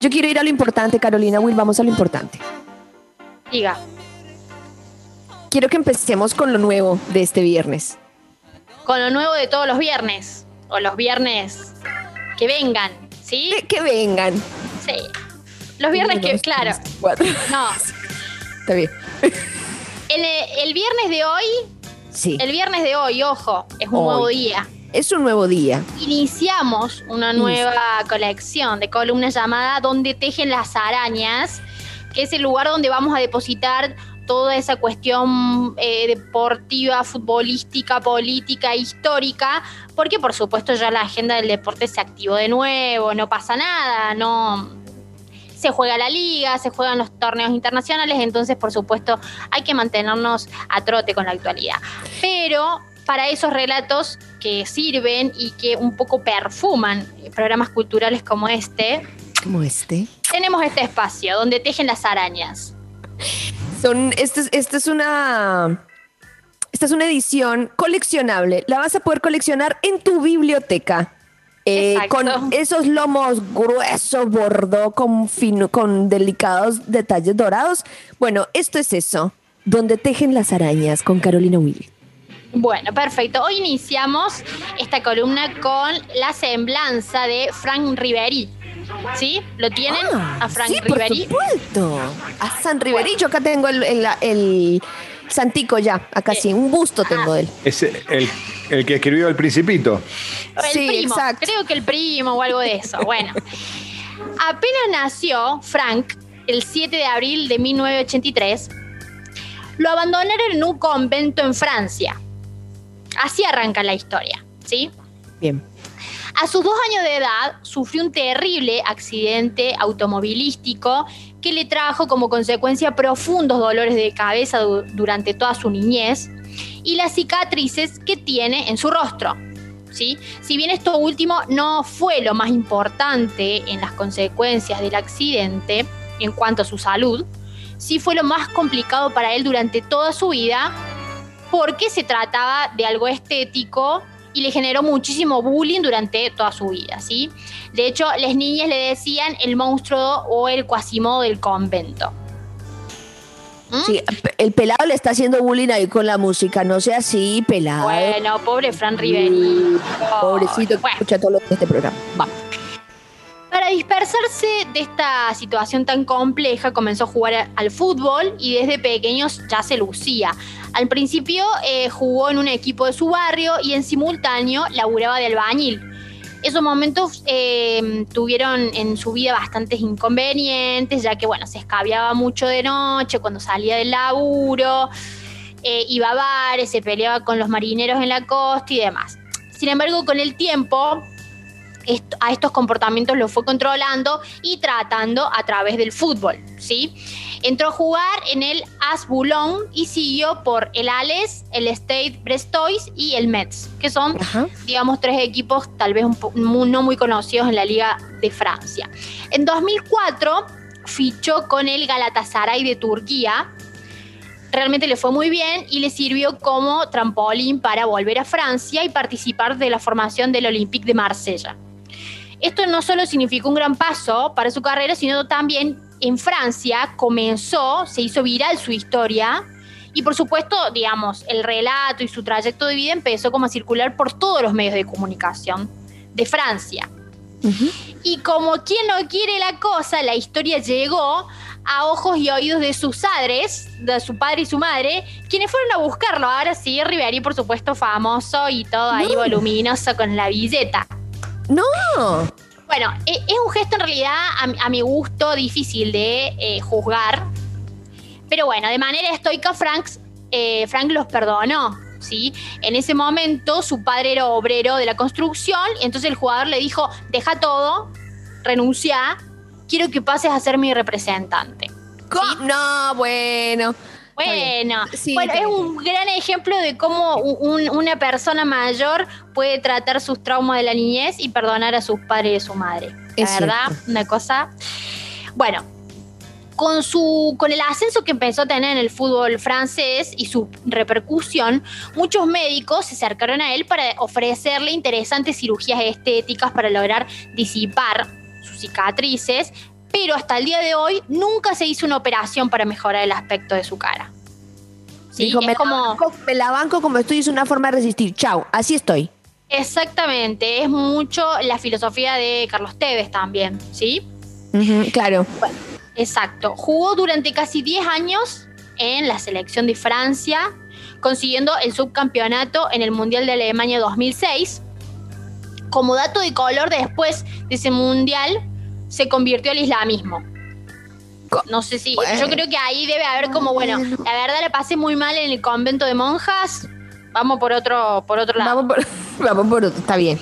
Yo quiero ir a lo importante, Carolina Will, vamos a lo importante. Diga. Quiero que empecemos con lo nuevo de este viernes. Con lo nuevo de todos los viernes. O los viernes que vengan, ¿sí? Que, que vengan. Sí. Los viernes Uno, que, dos, claro. tres, cuatro. No. Está bien. El, el viernes de hoy, Sí. el viernes de hoy, ojo, es un Hoy. nuevo día. Es un nuevo día. Iniciamos una nueva colección de columnas llamada Donde tejen las arañas, que es el lugar donde vamos a depositar toda esa cuestión eh, deportiva, futbolística, política, histórica, porque por supuesto ya la agenda del deporte se activó de nuevo, no pasa nada, no se juega la liga, se juegan los torneos internacionales, entonces por supuesto hay que mantenernos a trote con la actualidad. Pero para esos relatos que sirven y que un poco perfuman programas culturales como este, Como este. tenemos este espacio donde tejen las arañas. Son, esta es, esta es una. Esta es una edición coleccionable. La vas a poder coleccionar en tu biblioteca. Eh, con esos lomos gruesos, bordó, con, fino, con delicados detalles dorados. Bueno, esto es eso. Donde tejen las arañas con Carolina Will. Bueno, perfecto. Hoy iniciamos esta columna con la semblanza de Frank Riveri. ¿Sí? ¿Lo tienen? Ah, a Frank sí, por Riveri. supuesto. A San Riveri. Yo acá tengo el, el, el Santico ya. Acá sí. Un busto tengo de él. Es el, el que escribió El Principito. El Sí, primo, exacto. creo que el primo o algo de eso. Bueno, apenas nació Frank el 7 de abril de 1983, lo abandonaron en un convento en Francia. Así arranca la historia, ¿sí? Bien. A sus dos años de edad sufrió un terrible accidente automovilístico que le trajo como consecuencia profundos dolores de cabeza du- durante toda su niñez y las cicatrices que tiene en su rostro. ¿sí? Si bien esto último no fue lo más importante en las consecuencias del accidente en cuanto a su salud, sí fue lo más complicado para él durante toda su vida porque se trataba de algo estético y le generó muchísimo bullying durante toda su vida, ¿sí? De hecho, las niñas le decían el monstruo o el cuasimodo del convento. ¿Mm? Sí, el pelado le está haciendo bullying ahí con la música. No sea así, pelado. Bueno, pobre Fran Riveri. Pobrecito, que Bueno. escucha todo lo de este programa. Va. Para dispersarse de esta situación tan compleja, comenzó a jugar al fútbol y desde pequeños ya se lucía. Al principio eh, jugó en un equipo de su barrio y en simultáneo laburaba de albañil. Esos momentos eh, tuvieron en su vida bastantes inconvenientes, ya que bueno, se escabiaba mucho de noche cuando salía del laburo, eh, iba a bares, se peleaba con los marineros en la costa y demás. Sin embargo, con el tiempo, a estos comportamientos los fue controlando y tratando a través del fútbol, ¿sí? Entró a jugar en el AS Boulogne y siguió por el Ales, el Stade Brestois y el Metz, que son, Ajá. digamos, tres equipos tal vez un no muy conocidos en la Liga de Francia. En 2004 fichó con el Galatasaray de Turquía, realmente le fue muy bien y le sirvió como trampolín para volver a Francia y participar de la formación del Olympique de Marsella. Esto no solo significó un gran paso para su carrera, sino también en Francia comenzó, se hizo viral su historia y por supuesto, digamos, el relato y su trayecto de vida empezó como a circular por todos los medios de comunicación de Francia. Y como quien no quiere la cosa, la historia llegó a ojos y oídos de sus padres, de su padre y su madre, quienes fueron a buscarlo. Ahora sí, Riveri, por supuesto, famoso y todo ahí No. voluminoso con la billeta. No. Bueno, e- es un gesto en realidad a, mi- a mi gusto difícil de eh, juzgar. Pero bueno, de manera estoica, Frank, eh, Frank los perdonó. ¿sí? En ese momento su padre era obrero de la construcción, y entonces el jugador le dijo, deja todo, renuncia, quiero que pases a ser mi representante. No, bueno. Bueno, Sí, bueno, es un gran ejemplo de cómo un- una persona mayor puede tratar sus traumas de la niñez y perdonar a sus padres y a su madre. La verdad, cierto. una cosa. Bueno, con, su, con el ascenso que empezó a tener en el fútbol francés y su repercusión, muchos médicos se acercaron a él para ofrecerle interesantes cirugías estéticas para lograr disipar sus cicatrices, pero hasta el día de hoy nunca se hizo una operación para mejorar el aspecto de su cara. ¿Sí? Dijo, me, la como... banco, me la banco como estoy, es una forma de resistir. Chao, así estoy. Exactamente, es mucho la filosofía de Carlos Tevez también, ¿sí? Claro. Exacto. Jugó durante casi 10 años en la selección de Francia, consiguiendo el subcampeonato en el Mundial de Alemania 2006. Como dato de color, después de ese Mundial se convirtió al islamismo. No sé si. Bueno. Yo creo que ahí debe haber como, bueno, la verdad la pasé muy mal en el convento de monjas. Vamos por otro, por otro lado. Vamos por, vamos por otro, está bien.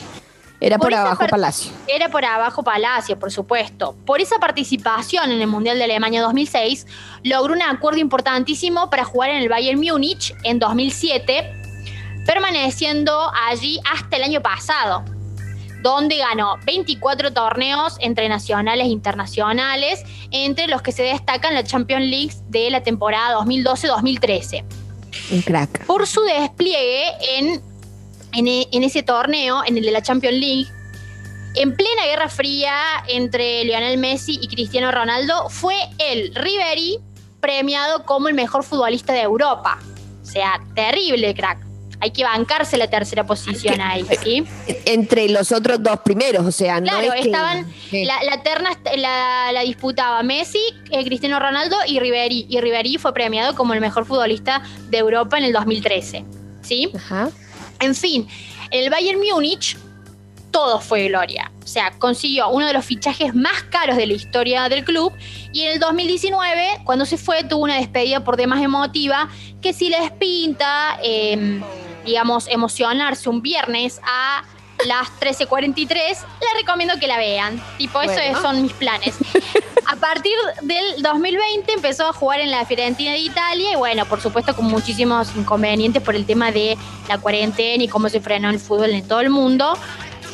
Era por, Por abajo, Palacio. Era por abajo Palacio, por supuesto. Por esa participación en el Mundial de Alemania 2006, logró un acuerdo importantísimo para jugar en el Bayern Múnich en 2007, permaneciendo allí hasta el año pasado, donde ganó 24 torneos entre nacionales e internacionales, entre los que se destacan la Champions League de la temporada 2012-2013 Un crack. por su despliegue en, en, e- en ese torneo, en el de la Champions League, en plena Guerra Fría entre Lionel Messi y Cristiano Ronaldo, fue el Ribery premiado como el mejor futbolista de Europa. O sea, terrible, crack. Hay que bancarse la tercera posición ahí, ¿sí? Entre los otros dos primeros, o sea, no Claro, es que- estaban, que- la, la terna la, la disputaba Messi, eh, Cristiano Ronaldo y Ribery. Y Ribery fue premiado como el mejor futbolista de Europa en el 2013, ¿sí? Ajá. En fin, el Bayern Múnich todo fue gloria. O sea, consiguió uno de los fichajes más caros de la historia del club y en el 2019, cuando se fue, tuvo una despedida por demás emotiva que si les pinta, eh, digamos, emocionarse un viernes a las 13.43, les recomiendo que la vean. Tipo, Bueno. es- son mis planes. A partir del 2020 empezó a jugar en la Fiorentina de Italia y bueno, por supuesto con muchísimos inconvenientes por el tema de la cuarentena y cómo se frenó el fútbol en todo el mundo.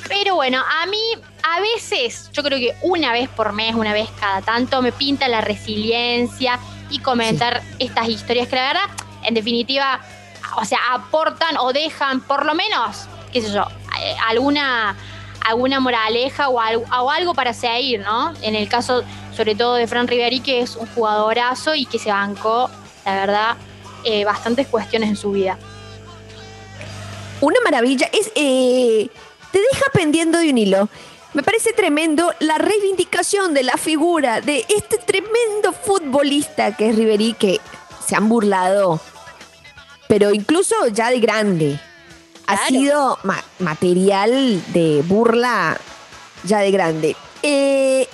Pero bueno, a mí a veces, yo creo que una vez por mes, una vez cada tanto, me pinta la resiliencia y comentar estas historias que la verdad, en definitiva, o sea, aportan o dejan por lo menos, qué sé yo, eh, alguna alguna moraleja o algo, o algo para seguir, ¿no? En el caso, sobre todo, de Fran Riveri, que es un jugadorazo y que se bancó, la verdad, eh, bastantes cuestiones en su vida. Una maravilla. Es, eh, te deja pendiendo de un hilo. Me parece tremendo la reivindicación de la figura de este tremendo futbolista que es Ribery, que se han burlado, pero incluso ya de grande. Ha sido ma- material de burla ya de grande. Eh,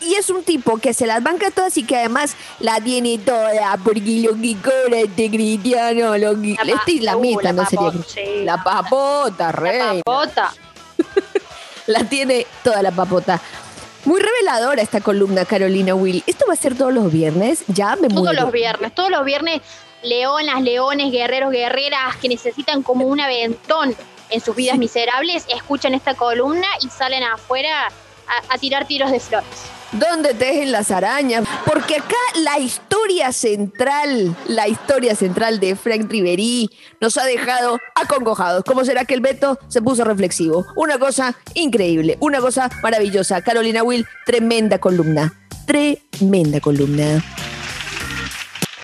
y es un tipo que se las banca todas y que además la tiene toda, porque lo que cobra este cristiano, lo que... La Este islamita, uh, la no sería... sí. La papota, reina. La papota. La tiene toda la papota. Muy reveladora esta columna, Carolina Will. ¿Esto va a ser todos los viernes? Ya me Todos muero. los viernes, todos los viernes, leonas, leones, guerreros, guerreras que necesitan como un aventón en sus vidas miserables, escuchan esta columna y salen afuera a, a tirar tiros de flores. ¿Dónde tejen las arañas? Porque acá la historia central, la historia central de Frank Ribery nos ha dejado acongojados. ¿Cómo será que el Beto se puso reflexivo? Una cosa increíble, una cosa maravillosa. Carolina Will, tremenda columna. Tremenda columna.